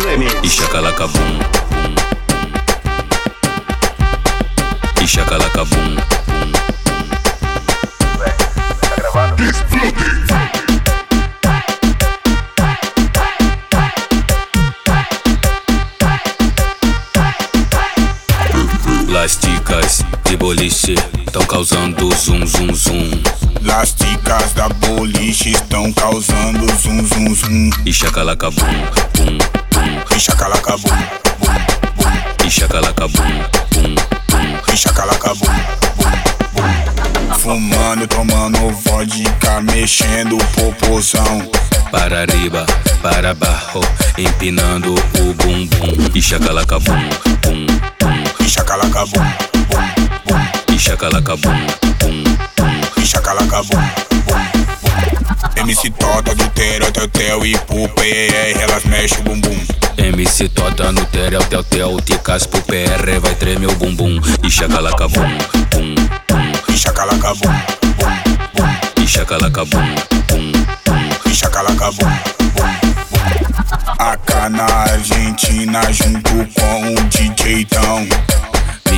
Remix. E chacalaca bum. E chacalaca bum. Las ticas de boliche estão causando zum zum zum. Las ticas da boliche estão causando zum zum zum. E chacalaca bum bum bum. Chacalaca bum bum chacalaca bum bum bum. E chacalaca bum. Fumando, tomando vodka, mexendo o popozão. Para arriba, para abaixo, empinando o bumbum. E chacalaca bum bum bum. E chacalaca bum bum bum. E chacalaca bum bum bum. E chacalaca bum. MC Tota do Tero, Tetel e Pupa, ER, elas mexem o bumbum. MC Tota no Terel, Tel Tel, Ticas pro PR, vai tremer o bumbum. E chacalaca bum bum bum. E chacalaca bum bum bum. E chacalaca bum bum bum. E chacalaca bum bum bum. Acá na Argentina junto com o DJ Tão.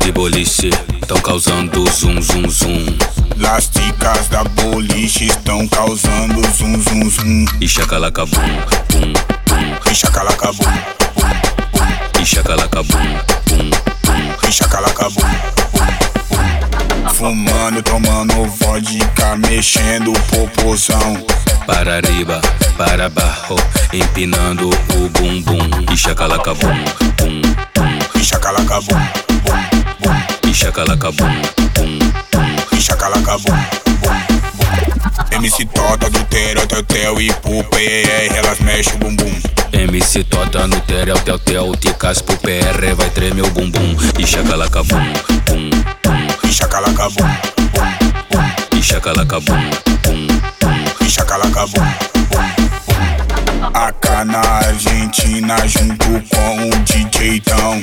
de boliche estão causando zum zum zum. Las ticas da boliche estão causando zum zum zum. E chacalaca bum bum bum. E chacalaca bum bum bum. E chacalaca bum bum bum. E chacalaca bum bum. Fumando, tomando vodka, mexendo o popozão. Para arriba, para abaixo, empinando o bumbum. E chacalaca bum bum bum. E chacalaca bum. E chacalaca bum bum bum. E chacalaca bum bum. MC Tota do Tero, Tetel e Pupa, ER, elas mexem o bumbum. MC Tota no Tel Tel, Ticas pro PR, vai tremer o bumbum. E chacalaca bum bum bum. E chacalaca bum bum bum. E chacalaca bum bum bum. E chacalaca bum bum na Argentina junto com o DJ Tão.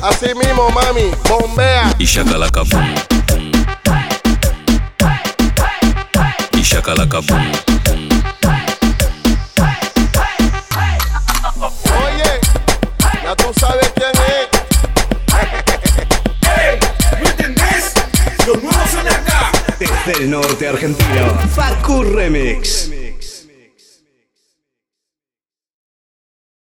Así mismo, mami, bombea. Bum bum. E chacalaca bum bum. Oye, ya tú sabes quién es. ¡Ey! ¿No entendés? Los nuevos son acá. Desde el norte argentino, Parkour Remix.